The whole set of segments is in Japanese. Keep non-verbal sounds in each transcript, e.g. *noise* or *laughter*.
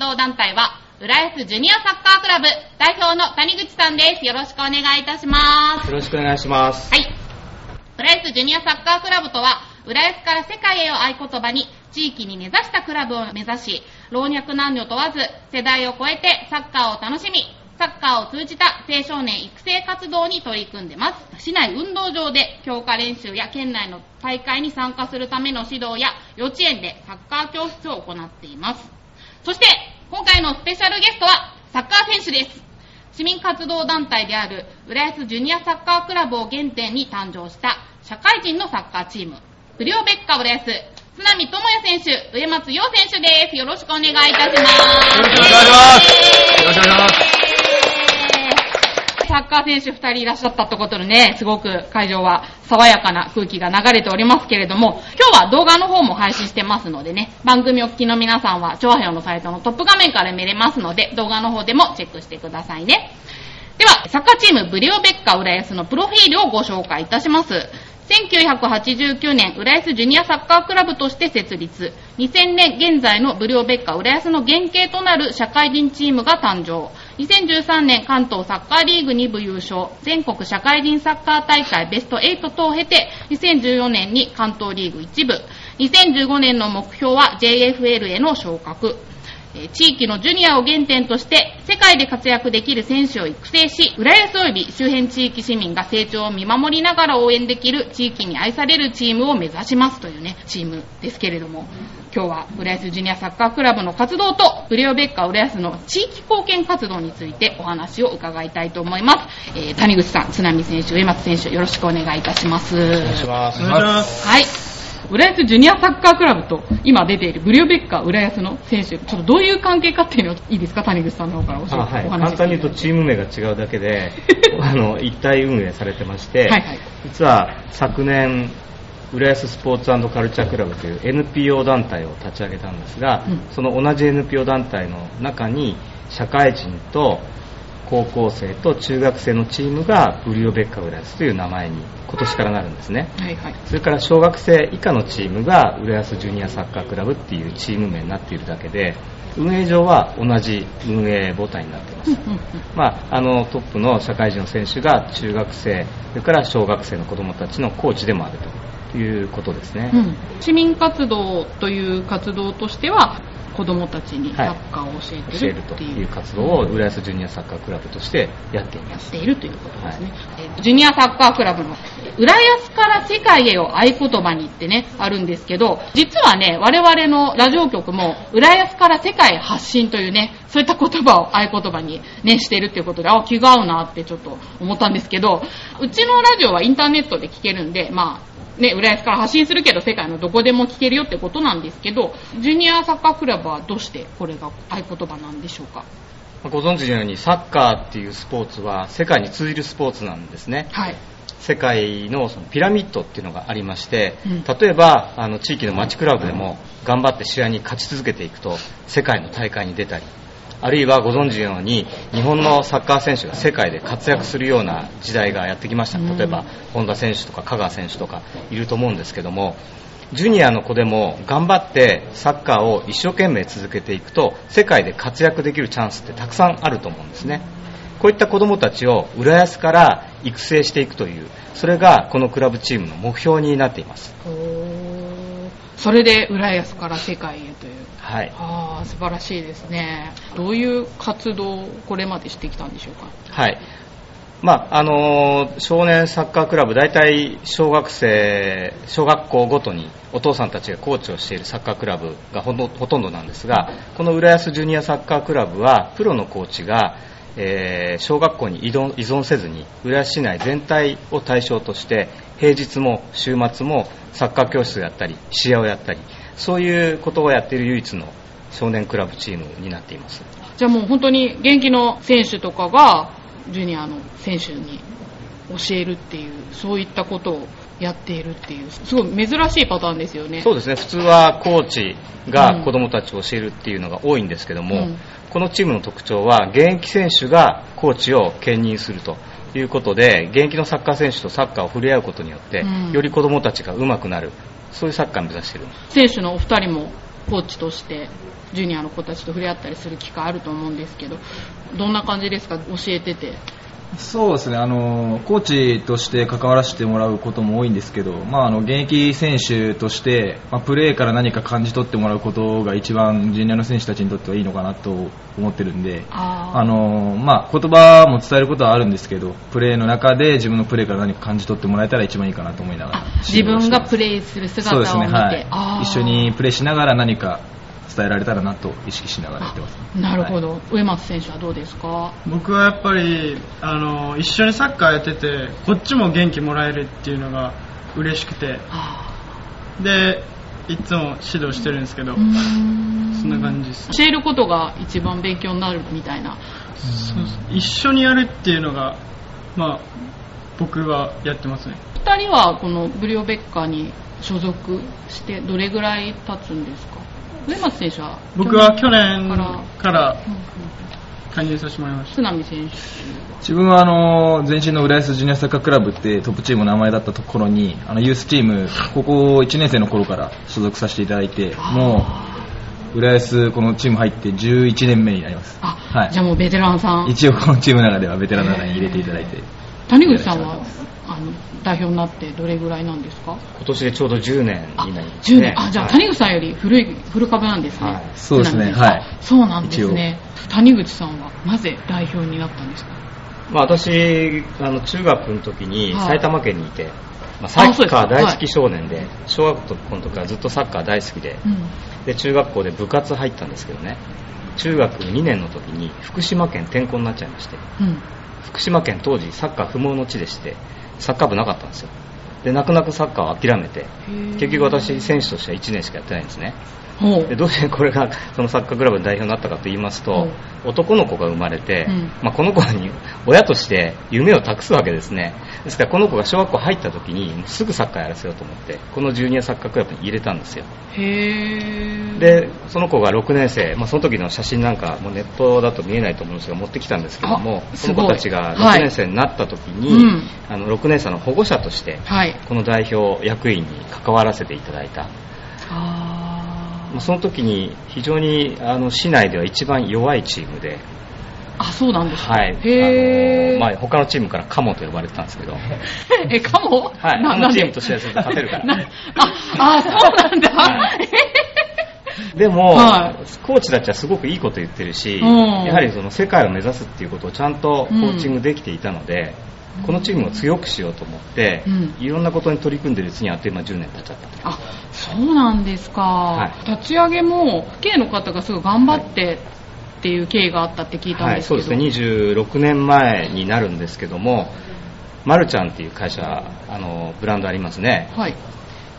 活動団体は、浦安ジュニアサッカークラブ代表の谷口さんです。よろしくお願いいたします。よろしくお願いします。はい。浦安ジュニアサッカークラブとは、浦安から世界へを合言葉に、地域に根ざしたクラブを目指し、老若男女問わず、世代を超えてサッカーを楽しみ、サッカーを通じた青少年育成活動に取り組んでます。市内運動場で強化練習や県内の大会に参加するための指導や幼稚園でサッカー教室を行っています。そして、今回のスペシャルゲストはサッカー選手です。市民活動団体である浦安ジュニアサッカークラブを原点に誕生した社会人のサッカーチーム、ブリオベッカ浦安、津波智也選手、上松陽選手です。よろしくお願いいたします。よろしくお願いします。よろしくお願いします。サッカー選手2人いらっしゃったってことでね、すごく会場は爽やかな空気が流れておりますけれども、今日は動画の方も配信してますのでね、番組お聞きの皆さんは、長編のサイトのトップ画面から見れますので、動画の方でもチェックしてくださいね。では、サッカーチームブリオベッカ浦安のプロフィールをご紹介いたします。1989年、浦安ジュニアサッカークラブとして設立。2000年現在のブリオベッカ浦安の原型となる社会人チームが誕生。2013年関東サッカーリーグ2部優勝。全国社会人サッカー大会ベスト8等を経て、2014年に関東リーグ1部。2015年の目標は JFL への昇格。えー地域のジュニアを原点として世界で活躍できる選手を育成し、浦安及び周辺地域市民が成長を見守りながら応援できる地域に愛されるチームを目指しますというね、チームですけれども、今日は浦安ジュニアサッカークラブの活動と、ブレオベッカ浦安の地域貢献活動についてお話を伺いたいと思います。えー谷口さん、津波選手、上松選手、よろしくお願いいたします。お願いします。お願いします。はい。浦安ジュニアサッカークラブと今出ているブリオベッカ浦安の選手、ちょっとどういう関係かっていうのをいいですか、谷口さんの方から教えて、あはい、お話簡単に言うとチーム名が違うだけで *laughs* あの一体運営されてまして、はいはい。実は昨年浦安スポーツカルチャークラブという NPO 団体を立ち上げたんですが、うん。その同じ NPO 団体の中に社会人と高校生と中学生のチームがブリオベッカ浦安という名前に今年からなるんですね。はいはい。それから小学生以下のチームが浦安ジュニアサッカークラブっていうチーム名になっているだけで運営上は同じ運営母体になっています、まあ、あのトップの社会人の選手が中学生それから小学生の子どもたちのコーチでもあるということですね、うん、市民活動という活動としては子供たちにサッカーを教え教えるとてるっていう,、活動を浦安ジュニアサッカークラブとしてやっていまやっすているということですね、えージュニアサッカークラブの浦安から世界へを合言葉にってねあるんですけど実はね我々のラジオ局も浦安から世界へ発信というねそういった言葉を合言葉にねしているっていうことであ気が合うなってちょっと思ったんですけどうちのラジオはインターネットで聞けるんでまあね、浦安から発信するけど世界のどこでも聞けるよってことなんですけど、ジュニアサッカークラブはどうしてこれが合言葉なんでしょうか？ご存知のようにサッカーっていうスポーツは世界に通じるスポーツなんですね。はい。世界のそのピラミッドっていうのがありまして、うん。例えばあの地域の町クラブでも頑張って試合に勝ち続けていくと世界の大会に出たりあるいはご存知のように日本のサッカー選手が世界で活躍するような時代がやってきました。うん。例えば本田選手とか香川選手とかいると思うんですけどもジュニアの子でも頑張ってサッカーを一生懸命続けていくと世界で活躍できるチャンスってたくさんあると思うんですね。こういった子どもたちを浦安から育成していくというそれがこのクラブチームの目標になっていますそれで浦安から世界へという。はいああ、素晴らしいですね。どういう活動をこれまでしてきたんでしょうか？はいまああのー少年サッカークラブ大体小学生小学校ごとにお父さんたちがコーチをしているサッカークラブがほとんどなんですがこの浦安ジュニアサッカークラブはプロのコーチが、えー小学校に依存せずに浦安市内全体を対象として平日も週末もサッカー教室をやったり試合をやったりそういうことをやっている唯一の少年クラブチームになっています。じゃあもう本当に現役の選手とかがジュニアの選手に教えるっていう、そういったことをやっているっていう、すごい珍しいパターンですよね。そうですね。普通はコーチが子どもたちを教えるっていうのが多いんですけども、うん。このチームの特徴は現役選手がコーチを兼任するということで現役のサッカー選手とサッカーを触れ合うことによって、うん。より子どもたちが上手くなる。そういうサッカーを目指している選手のお二人もコーチとしてジュニアの子たちと触れ合ったりする機会あると思うんですけどどんな感じですか？教えててそうですね、あのコーチとして関わらせてもらうことも多いんですけど、まあ、あの現役選手として、まあ、プレーから何か感じ取ってもらうことが一番ジュニアの選手たちにとってはいいのかなと思ってるんで、あのまあ、言葉も伝えることはあるんですけど、プレーの中で自分のプレーから何か感じ取ってもらえたら一番いいかなと思いながら。自分がプレーする姿を見て、ねはい、一緒にプレーしながら何か伝えられたらなと意識しながらやってます、なるほど、はい、上松選手はどうですか？僕はやっぱりあの一緒にサッカーやっててこっちも元気もらえるっていうのが嬉しくて。でいつも指導してるんですけどそんな感じです、教えることが一番勉強になるみたいな。一緒にやるっていうのがまあ僕はやってますね。2人はこのブリオベッカに所属してどれぐらい経つんですか？上松選手は僕は去年から。加入させてもらいました。津波選手。自分はあの前身の浦安ジュニアサッカークラブってトップチームの名前だったところにあのユースチームここ1年生の頃から所属させていただいてもう浦安このチーム入って11年目になります。あ、はい、じゃあもうベテランさん。一応このチームの中ではベテランの中に入れていただいて谷口さんはあの代表になってどれぐらいなんですか？今年でちょうど10年になります、ね、10年。あじゃあ、はい、谷口さんより古い古株なんですね、はい、そうですね。はい。そうなんですね。谷口さんはなぜ代表になったんですか、まあ、私あの中学の時に埼玉県にいて、はいまあ、サッカー大好き少年で、小学校の時からずっとサッカー大好きでうん、で中学校で部活入ったんですけどね。中学2年の時に福島県転校になっちゃいまして、うん、福島県当時サッカー不毛の地でしてサッカー部なかったんですよ。で泣く泣くサッカーを諦めて結局私選手としては1年しかやってないんですねでどうしてこれがそのサッカークラブの代表になったかと言いますと、男の子が生まれて、うん、まあ、この子に親として夢を託すわけですね。ですからこの子が小学校入った時にすぐサッカーやらせようと思ってこのジュニアサッカークラブに入れたんですよ。でその子が6年生、まあ、その時の写真なんかもネットだと見えないと思うんですが持ってきたんですけどもその子たちが6年生になった時に、はいうん、あの6年生の保護者として、この代表役員に関わらせていただいた。その時に非常にあの市内では一番弱いチームであそうなんですか。はい。へまあ、他のチームからカモと呼ばれてたんですけど。*laughs* えカモ？はい。あのチームとしては勝てるから。ああそうなんだ、はい、*laughs* でも、はい、コーチたちはすごくいいこと言ってるし、うん、やはりその世界を目指すっていうことをちゃんとコーチングできていたので、うん、このチームを強くしようと思って、うん、いろんなことに取り組んでるうちにあっという間10年経っちゃった。あそうなんですか、はい、立ち上げも父兄の方がすごい頑張ってっていう経緯があったって聞いたんですけど、はい、そうですね。26年前になるんですけどもマルちゃんっていう会社あのブランドありますね、はい、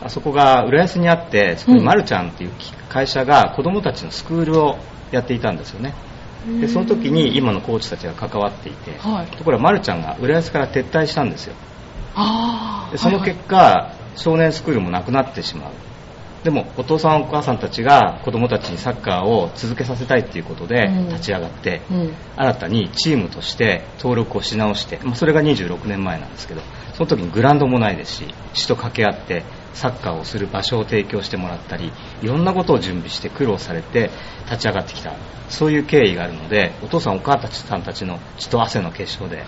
あそこが浦安にあってそこにマルちゃんっていう会社が子供たちのスクールをやっていたんですよねでその時に今のコーチたちが関わっていて、はい、ところがマルちゃんが浦安から撤退したんですよ。でその結果、はいはい、少年スクールもなくなってしまう。でもお父さんお母さんたちが子供たちにサッカーを続けさせたいっていうことで立ち上がって、うん。うん、新たにチームとして登録をし直して、まあ、それが26年前なんですけどその時にグラウンドもないですし市と掛け合ってサッカーをする場所を提供してもらったりいろんなことを準備して苦労されて立ち上がってきたそういう経緯があるのでお父さんお母さんたちの血と汗の結晶で。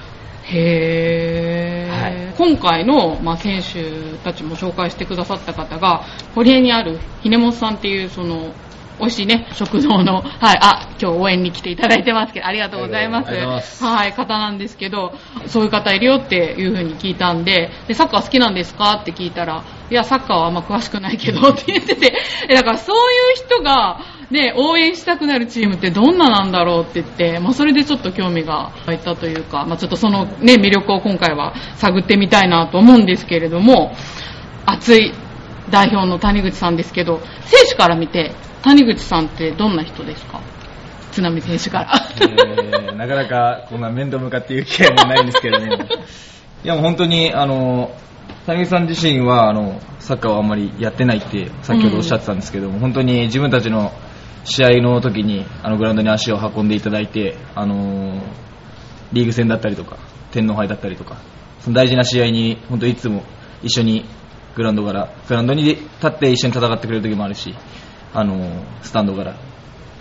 へー、はい、今回の、まあ、選手たちも紹介してくださった方が堀江にあるひねもさんっていうその美味しいね、食堂の、はい、あ、今日応援に来ていただいてますけど、ありがとうございます。はい、方なんですけど、そういう方いるよっていう風に聞いたんで、で、サッカー好きなんですかって聞いたら、いや、サッカーはあんま詳しくないけどって言ってて、だからそういう人が、ね、応援したくなるチームってどんななんだろうって言って、まあ、それでちょっと興味が湧いたというか、まあ、ちょっとそのね、魅力を今回は探ってみたいなと思うんですけれども、熱い代表の谷口さんですけど、選手から見て、谷口さんってどんな人ですか？津波選手から、えー、なかなかこんな面と向かって言う機会もないんですけどね。いやもう本当に、あの、谷口さん自身はあのサッカーをあんまりやってないって先ほどおっしゃってたんですけども、うん、本当に自分たちの試合の時にあのグラウンドに足を運んでいただいて、あのリーグ戦だったりとか天皇杯だったりとかその大事な試合に本当いつも一緒にグラウンドからグラウンドに立って一緒に戦ってくれる時もあるしあのスタンドから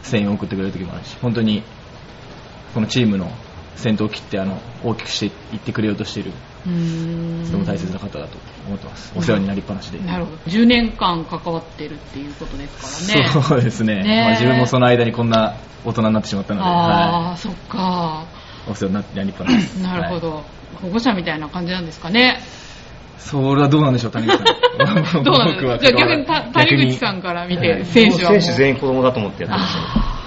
声援を送ってくれる時もあるし本当にこのチームの先頭を切ってあの大きくしていってくれようとしているとても大切な方だと思ってますお世話になりっぱなしで、なるほど。10年間関わってるっていうことですからね。そうですねねまあ、自分もその間にこんな大人になってしまったので、あはあ、そっか。い、お世話に *coughs* なりっぱなしですなるほはいど。保護者みたいな感じなんですかね。それはどうなんでしょう谷口さん。*laughs* どうなんですかじゃあ逆にた谷口さんから見て、選手は。選手全員子供だと思ってやってますよあ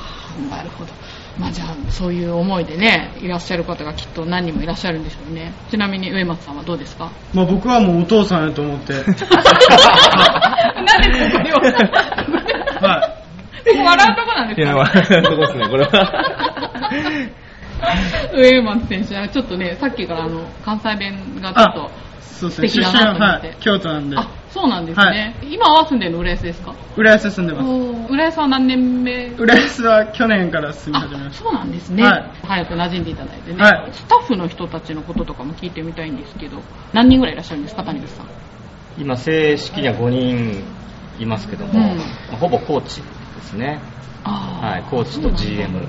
あ、なるほど。まあじゃあ、そういう思いでね、いらっしゃる方がきっと何人もいらっしゃるんでしょうね。ちなみに上松さんはどうですか？まあ、僕はもうお父さんやと思って、なんでここにはは *laughs* 笑うとこなんですいや、か、まあ、そこですね、これは。*laughs* 上松選手はちょっとね、さっきからあの、関西弁がちょっと、そうですね、素敵出身だなと思って。ははい、京都なんで、あ、そうなんですね。今は住んでるの浦安ですか？浦安住んでます。浦安は何年目？浦安は去年から住み始めまあ、しそうなんですね。はい。早く馴染んでいただいてね、はい。スタッフの人たちのこととかも聞いてみたいんですけど、何人ぐらいいらっしゃるんですか、谷口さん。今正式には5人いますけども、うん。まあほぼコーチですね。あはい、コーチと GM、まあ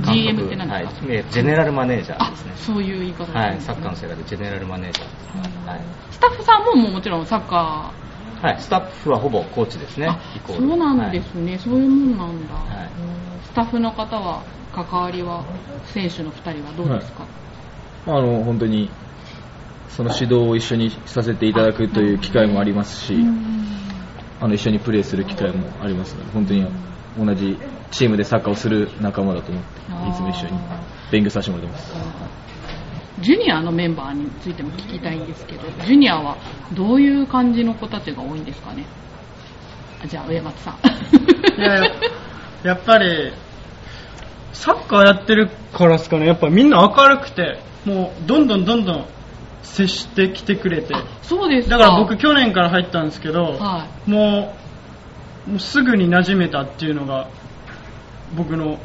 GM って何ですか？はい、ジェネラルマネージャーあですね、そういう言い方ですね。はい、サッカーの世界でジェネラルマネージャーです、はい。スタッフさんももうもちろんサッカはい、スタッフはほぼコーチですー、ねそうなんですね、そういうもんなんだ、はい。うんスタッフの方は関わりは選手の2人はどうですか、あの、本当に、その指導を一緒にさせていただくという機会もありますし、あの、一緒にプレーする機会もありますので、本当に同じチームでサッカーをする仲間だと思って、いつも一緒に勉強させてもらってます。ジュニアのメンバーについても聞きたいんですけど、ジュニアはどういう感じの子たちが多いんですかね？あじゃあ、上松さん。た。いややっぱり、サッカーやってるからですかね、やっぱみんな明るくて、もうどんどんどんどん接してきてくれて、そうですか。だから僕去年から入ったんですけど、はもうもうすぐに馴染めたっていうのが僕の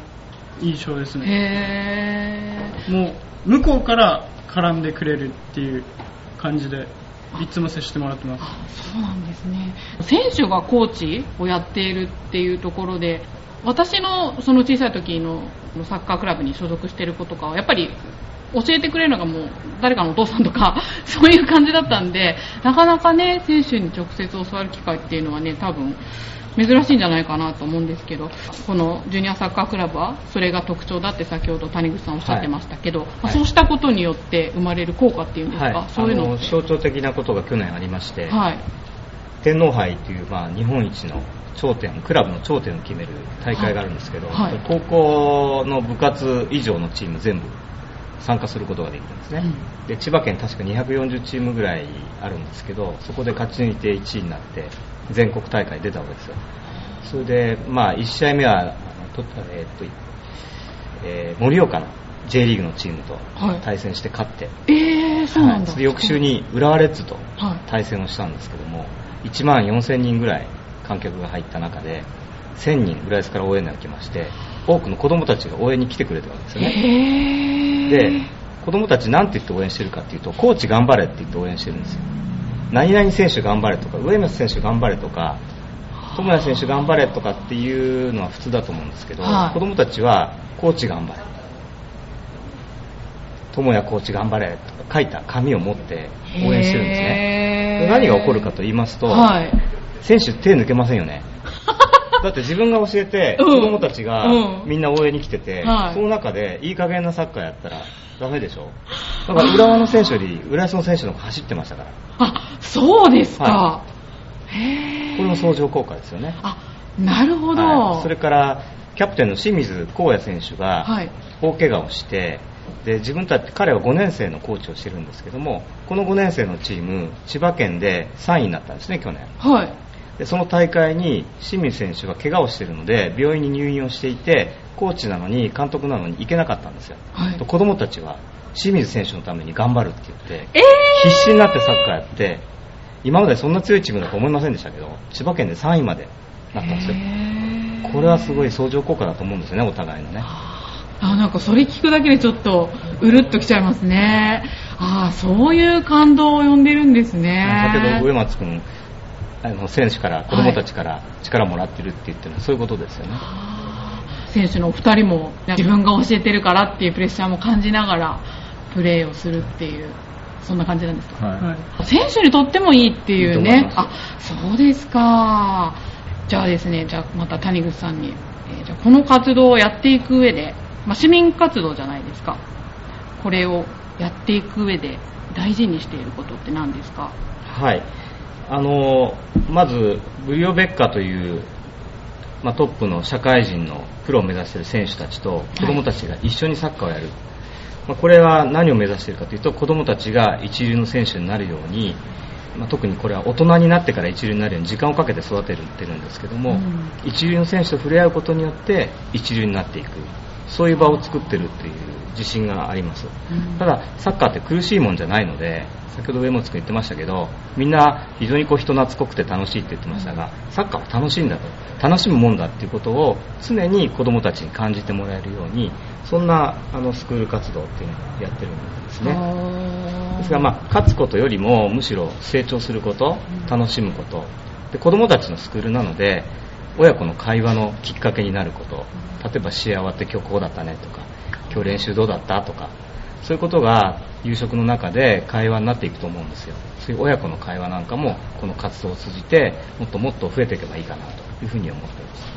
印象ですい。ね。もう向こうから絡んでくれるっていう感じでいつも接してもらってます。あそうなんですね選手がコーチをやっているっていうところで私のその小さい時のサッカークラブに所属している子とかはやっぱり教えてくれるのがもう誰かのお父さんとか *laughs* そういう感じだったんでなかなかね選手に直接教わる機会っていうのはね多分珍しいんじゃないかなと思うんですけどこのジュニアサッカークラブはそれが特徴だって先ほど谷口さんおっしゃってましたけど、まあはいそうしたことによって生まれる効果っていうんですか、はい、そういうの。象徴的なことが去年ありまして、はい。天皇杯という、まあ、日本一の頂点クラブの頂点を決める大会があるんですけど、高校の部活以上のチーム全部参加することができるんですね、で千葉県確か240チームぐらいあるんですけどそこで勝ち抜いて1位になって全国大会に出たわけですよ。それで、まあ、1試合目はとえーっとえー盛岡の J リーグのチームとはい。対戦して勝って、えー、そうなんだ。はい。それで翌週に浦和レッズとはい。対戦をしたんですけども1万4000人ぐらい観客が入った中で1000人浦安から応援が来まして多くの子供たちが応援に来てくれたわけですよね。で子供たち何て言って応援してるかっていうとコーチ頑張れって言って応援してるんですよ。何々選手頑張れとか上松選手頑張れとか友谷選手頑張れとかっていうのは普通だと思うんですけど、はい。子供たちはコーチ頑張れ。友谷コーチ頑張れとか書いた紙を持って応援してるんですね。何が起こるかと言いますと、はい。選手手抜けませんよねだって自分が教えてうん。子供たちがうん。みんな応援に来てて、はい。その中でいい加減なサッカーやったらダメでしょ。だから浦和の選手より浦安の選手の方が走ってましたから。あ、そうですか。はへー。これも相乗効果ですよね。あ、なるほど。はい。それからキャプテンの清水光也選手がはい。大怪我をしてで自分たち彼は5年生のコーチをしてるんですけどもこの5年生のチーム千葉県で3位になったんですね去年。はい。でその大会に清水選手が怪我をしているので病院に入院をしていてコーチなのに監督なのに行けなかったんですよ、はい。と子供たちは清水選手のために頑張るって言ってえ必死になってサッカーやって今までそんな強いチームだと思いませんでしたけど千葉県で3位までなったんですよ。これはすごい相乗効果だと思うんですよねお互いのね。あ、なんかそれ聞くだけでちょっとうるっときちゃいますね。ああ、そういう感動を呼んでるんですね。先ほど上松君あの選手から子供たちから力をもらってるって言ってるのはそういうことですよね、選手のお二人も自分が教えてるからっていうプレッシャーも感じながらプレーをするっていうそんな感じなんですか、はい。はい。選手にとってもいいっていういいいあそうですか。じゃあですねじゃあまた谷口さんに、えーじゃあこの活動をやっていく上で、まあ、市民活動じゃないですか。これをやっていく上で大事にしていることって何ですか？はいあのまずブリオベッカという、まあ、トップの社会人のプロを目指している選手たちと子供たちが一緒にサッカーをやる、まあ、これは何を目指しているかというと子供たちが一流の選手になるように、まあ、特にこれは大人になってから一流になるように時間をかけて育ててるんですけども、うん。一流の選手と触れ合うことによって一流になっていくそういう場を作ってるっていう自信があります。うん。ただサッカーって苦しいもんじゃないので先ほど上本君言ってましたけどみんな非常にこう人懐っこくて楽しいって言ってましたがサッカーは楽しいんだと。楽しむもんだっていうことを常に子供たちに感じてもらえるようにそんなあのスクール活動っていうのをやってるんですね。ですが、まあ、勝つことよりもむしろ成長すること楽しむこと。で子供たちのスクールなので親子の会話のきっかけになること例えば試合終わって今日こうだったねとか今日練習どうだった？とかそういうことが夕食の中で会話になっていくと思うんですよ。そういう親子の会話なんかもこの活動を通じてもっともっと増えていけばいいかなというふうに思っています。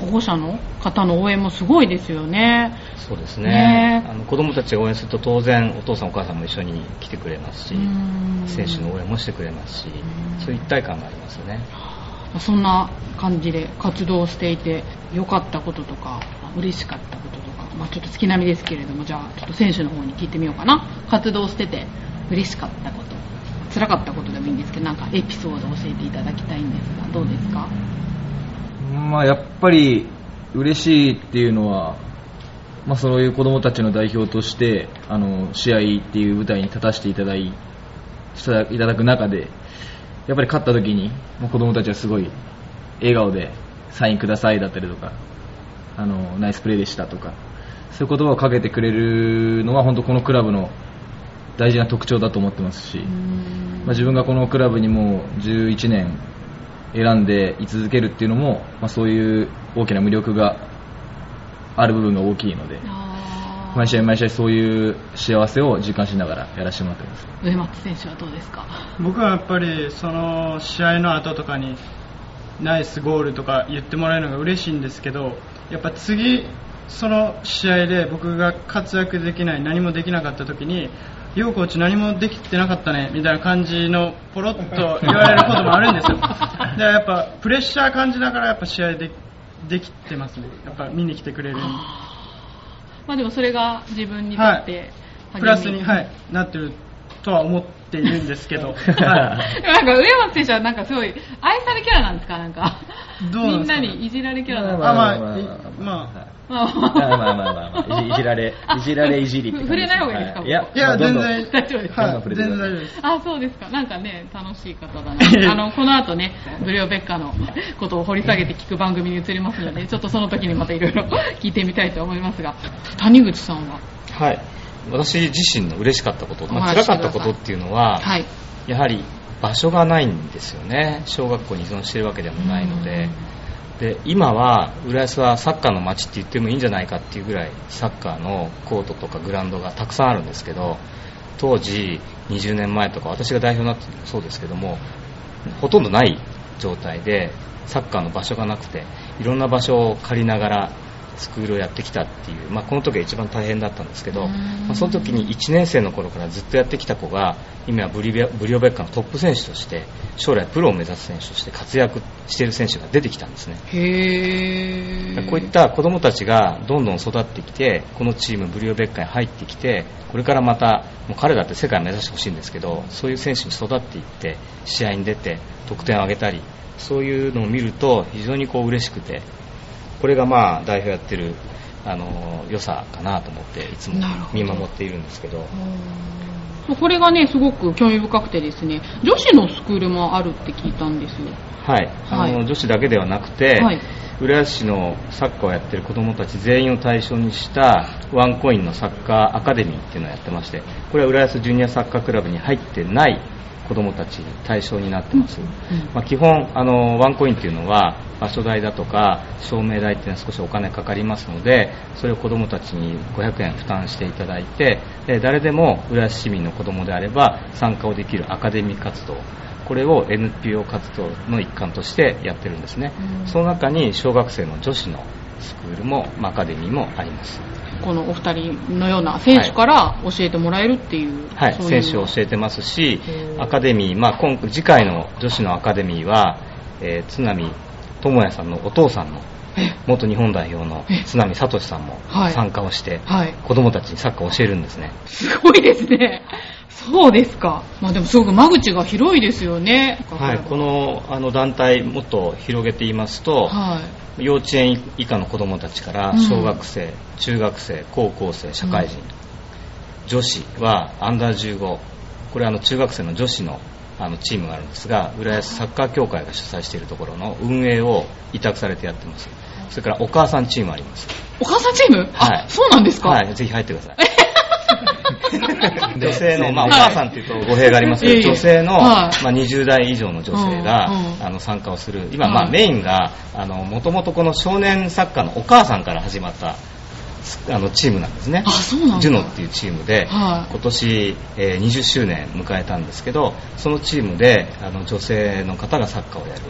保護者の方の応援もすごいですよね。そうですね。ね。あの子供たちが応援すると当然お父さんお母さんも一緒に来てくれますしうん。選手の応援もしてくれますしん。そういう一体感がありますよねそんな感じで活動していて良かったこととか嬉しかったこととか、まあ、ちょっと月並みですけれどもじゃあちょっと選手の方に聞いてみようかな。活動してて嬉しかったこと。辛かったことでもいいんですけどなんかエピソード教えていただきたいんですがどうですか？まあ、やっぱり嬉しいっていうのは、まあ、そういう子供たちの代表としてあの試合っていう舞台に立たせていただいいただく中でやっぱり勝った時に、まあ、子供たちはすごい笑顔でサインくださいだったりとかあのナイスプレーでしたとかそういう言葉をかけてくれるのは本当このクラブの大事な特徴だと思ってますし、まあ、自分がこのクラブにもう11年選んで居続けるっていうのも、まあ、そういう大きな魅力がある部分が大きいので毎試合毎試合そういう幸せを実感しながらやらせてもらってます。上松選手はどうですか？僕はやっぱりその試合の後とかにナイスゴールとか言ってもらえるのが嬉しいんですけどやっぱ次その試合で僕が活躍できない何もできなかった時にヨウコーチ何もできてなかったねみたいな感じのポロッと言われることもあるんですよ。*laughs* でやっぱプレッシャー感じながらやっぱ試合でできてますね。やっぱ見に来てくれるまあでもそれが自分にとって、プラスに、はい、なってるとは思っているんですけど、*laughs* はい。でもなんか上松選手はなんかすごい愛されキャラなんですか？なんか。どうなんですかみんなにいじられキャラなんですか？あまあまあまあいまままあまあまあまあ。いじいじられいじられいじりって感じ触れない方がいいですか？はい。いやいや、全然、大丈夫。です全然大丈夫です。あ、そうですか。なんかね、楽しい方だな。*laughs* あの、この後ね、ブリオベッカのことを掘り下げて聞く番組に移りますので、*laughs* ちょっとその時にまたいろいろ聞いてみたいと思いますが、谷口さんは？はい。私自身の嬉しかったこと、まあ、辛かったことっていうのは、はい。やはり場所がないんですよね。小学校に依存しているわけでもないのでで今は浦安はサッカーの街って言ってもいいんじゃないかっていうぐらいサッカーのコートとかグラウンドがたくさんあるんですけど当時20年前とか私が代表になってもそうですけどもほとんどない状態でサッカーの場所がなくていろんな場所を借りながらスクールをやってきたっていう、まあ、この時が一番大変だったんですけど、うんまあ、その時に1年生の頃からずっとやってきた子が今はブリブリオベッカのトップ選手として将来プロを目指す選手として活躍している選手が出てきたんですねへー。こういった子供たちがどんどん育ってきてこのチームブリオベッカに入ってきてこれからまたもう彼だって世界を目指してほしいんですけどそういう選手に育っていって試合に出て得点を上げたりそういうのを見ると非常にこう嬉しくてこれがまあ代表やってるあの良さかなと思っていつも見守っているんですけど。うん。これがね、すごく興味深くてですね、女子のスクールもあるって聞いたんですよ。はい、あのはい。女子だけではなくて、はい。浦安市のサッカーをやってる子どもたち全員を対象にしたワンコインのサッカーアカデミーっていうのをやってましてこれは浦安ジュニアサッカークラブに入ってない子どもたち対象になってます、うん。まあ、基本あのワンコインっていうのは場所代だとか照明代っていうのは少しお金かかりますのでそれを子どもたちに500円負担していただいてで誰でも浦安市民の子どもであれば参加をできるアカデミー活動これを NPO 活動の一環としてやってるんですね、うん。その中に小学生の女子のスクールも、まあアカデミーもありますこのお二人のような選手から教えてもらえるっていう、はい、そういう。の選手を教えてますしアカデミー、まあ、今次回の女子のアカデミーは、えー津波智也さんのお父さんのえ？元日本代表のえ？津波聡さんもはい。参加をして、はい。子供たちにサッカーを教えるんですね。すごいですね。そうですか。まあでもすごく間口が広いですよね。はい、このあの団体もっと広げて言いますと、はい幼稚園以下の子供たちからうん。小学生、中学生、高校生、社会人、女子はアンダー15、これはあの中学生の女子のあのチームがあるんですが、浦安サッカー協会が主催しているところの運営を委託されてやってます。それからお母さんチームあります。お母さんチーム、はい。あそうなんですか、はい、ぜひ入ってください。*laughs* *laughs* 女性の、まあ、おはい母さんっていうと語弊がありますけど、女性の、はい。まあ、20代以上の女性が、あの参加をする、今、まあ、はいメインが、もともとこの少年サッカーのお母さんから始まった、あの、チームなんですね。ジュノっていうチームで、はい。今年、えー20周年迎えたんですけど、そのチームで、あの、女性の方がサッカーをやる、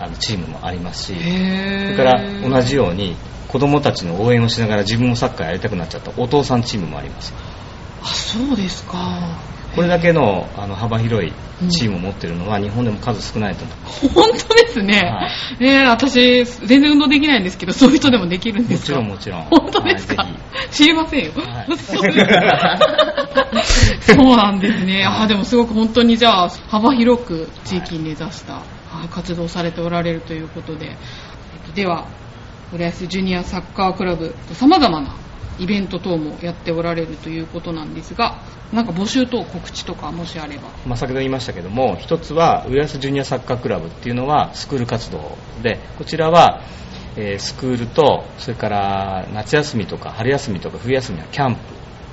あの、チームもありますし、それから同じように子供たちの応援をしながら自分もサッカーやりたくなっちゃったお父さんチームもありますあそうですか。これだけのあの幅広いチームを持っているのは日本でも数少ないと。思う、本当ですね、はねえ私全然運動できないんですけどそういう人でもできるんでもちすかろんもちろん。本当ですか、はいぜ知りませんよ、はい。*laughs* そうなんですね、あでもすごく本当にじゃあ幅広く地域に根ざした、はい。活動をされておられるということで、えっとでは浦安ジュニアサッカークラブさまざまなイベント等もやっておられるということなんですがなんか募集等告知とかもしあれば。まあ、先ほど言いましたけども一つは浦安ジュニアサッカークラブっていうのはスクール活動でこちらは、えースクールとそれから夏休みとか春休みとか冬休みはキャンプ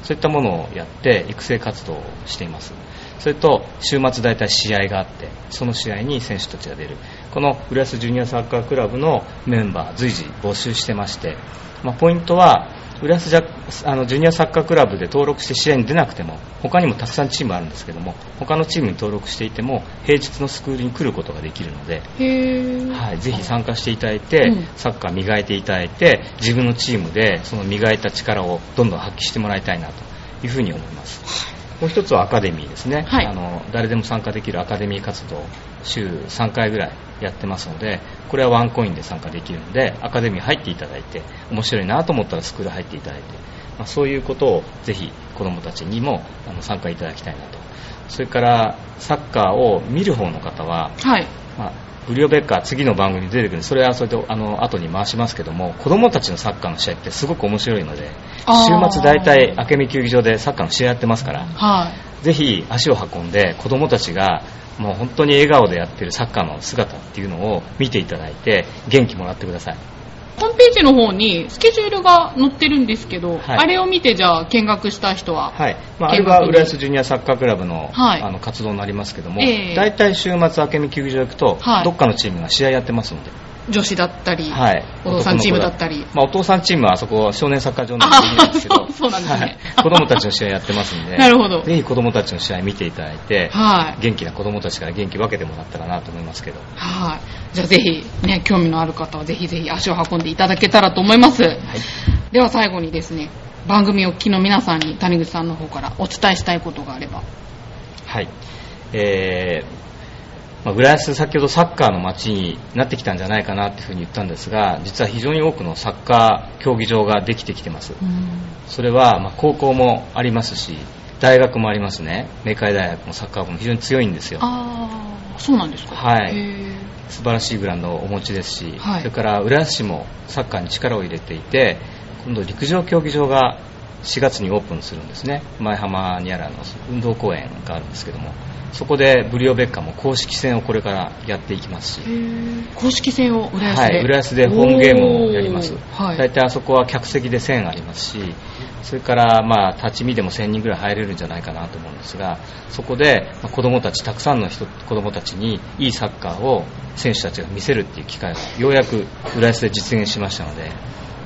そういったものをやって育成活動をしています。それと週末大体試合があってその試合に選手たちが出る。この浦安ジュニアサッカークラブのメンバー随時募集してまして、まあ、ポイントは浦安ジャあのジュニアサッカークラブで登録して試合に出なくても他にもたくさんチームあるんですけども他のチームに登録していても平日のスクールに来ることができるので、はい、ぜひ参加していただいて、うん。サッカー磨いていただいて自分のチームでその磨いた力をどんどん発揮してもらいたいなというふうに思いますもう一つはアカデミーですね、はい。あの誰でも参加できるアカデミー活動週3回ぐらいやってますのでこれはワンコインで参加できるのでアカデミー入っていただいて面白いなと思ったらスクール入っていただいて、まあ、そういうことをぜひ子どもたちにもあの参加いただきたいなと。それからサッカーを見る方の方ははい。まあ、ブリオベッカー次の番組に出てくるんでそれはそれであの後に回しますけども子供たちのサッカーの試合ってすごく面白いので週末大体明美球技場でサッカーの試合やってますからはい。ぜひ足を運んで子供たちがもう本当に笑顔でやってるサッカーの姿っていうのを見ていただいて元気もらってくださいホームページの方にスケジュールが載ってるんですけど、はい。あれを見てじゃあ見学した人は、はい。まあ、あれは浦安ジュニアサッカークラブの,、はい。あの活動になりますけども、ええ。大体週末明美球技場行くと、はい。どっかのチームが試合やってますので女子だったり、はい、お父さんチームだったり。まあ、お父さんチームはあそこ少年サッカー場なんですけど。そうなんですね。はい。子供たちの試合やってますんで。*laughs* なるほど。ぜひ子供たちの試合見ていただいて、はい。元気な子供たちから元気分けてもらったらなと思いますけど。はい。じゃあぜひ、ね、興味のある方はぜひぜひ足を運んでいただけたらと思います。では最後にですね、番組をお聞きの皆さんに谷口さんの方からお伝えしたいことがあれば。はい。えーまあ、浦安先ほどサッカーの街になってきたんじゃないかなっていうふうに言ったんですが実は非常に多くのサッカー競技場ができてきてます。それはまあ高校もありますし大学もありますね。明海大学もサッカー部も非常に強いんですよ。ああ、そうなんですか。はい。素晴らしいグラウンドをお持ちですし、はい。それから浦安市もサッカーに力を入れていて今度陸上競技場が4月にオープンするんですね。前浜にあるあの運動公園があるんですけどもそこでブリオベッカも公式戦をこれからやっていきますし。公式戦を浦安で？はい、浦安でホームゲームをやります。はい。大体あそこは客席で1000ありますしそれからまあ立ち見でも1000人ぐらい入れるんじゃないかなと思うんですがそこでまあ子どもたちたくさんの人子どもたちにいいサッカーを選手たちが見せるっていう機会をようやく浦安で実現しましたので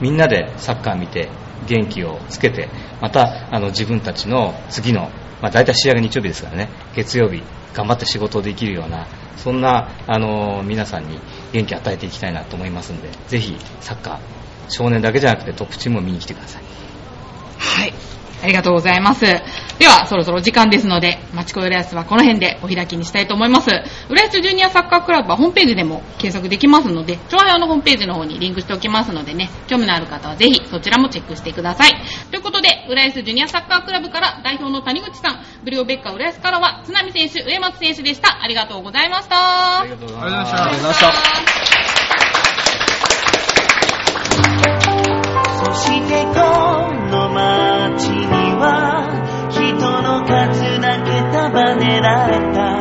みんなでサッカー見て元気をつけてまたあの自分たちの次の、まあ、大体仕上げ日曜日ですからね月曜日頑張って仕事できるようなそんなあの皆さんに元気を与えていきたいなと思いますのでぜひサッカー少年だけじゃなくてトップチームを見に来てください。ありがとうございます。では、そろそろ時間ですので、町子浦安はこの辺でお開きにしたいと思います。浦安ジュニアサッカークラブはホームページでも検索できますので、調和用のホームページの方にリンクしておきますのでね、興味のある方はぜひそちらもチェックしてください。ということで、浦安ジュニアサッカークラブから代表の谷口さん、ブリオベッカ浦安からは津波選手、上松選手でした。ありがとうございました。ありがとうございましたありがとうございましたそしてれた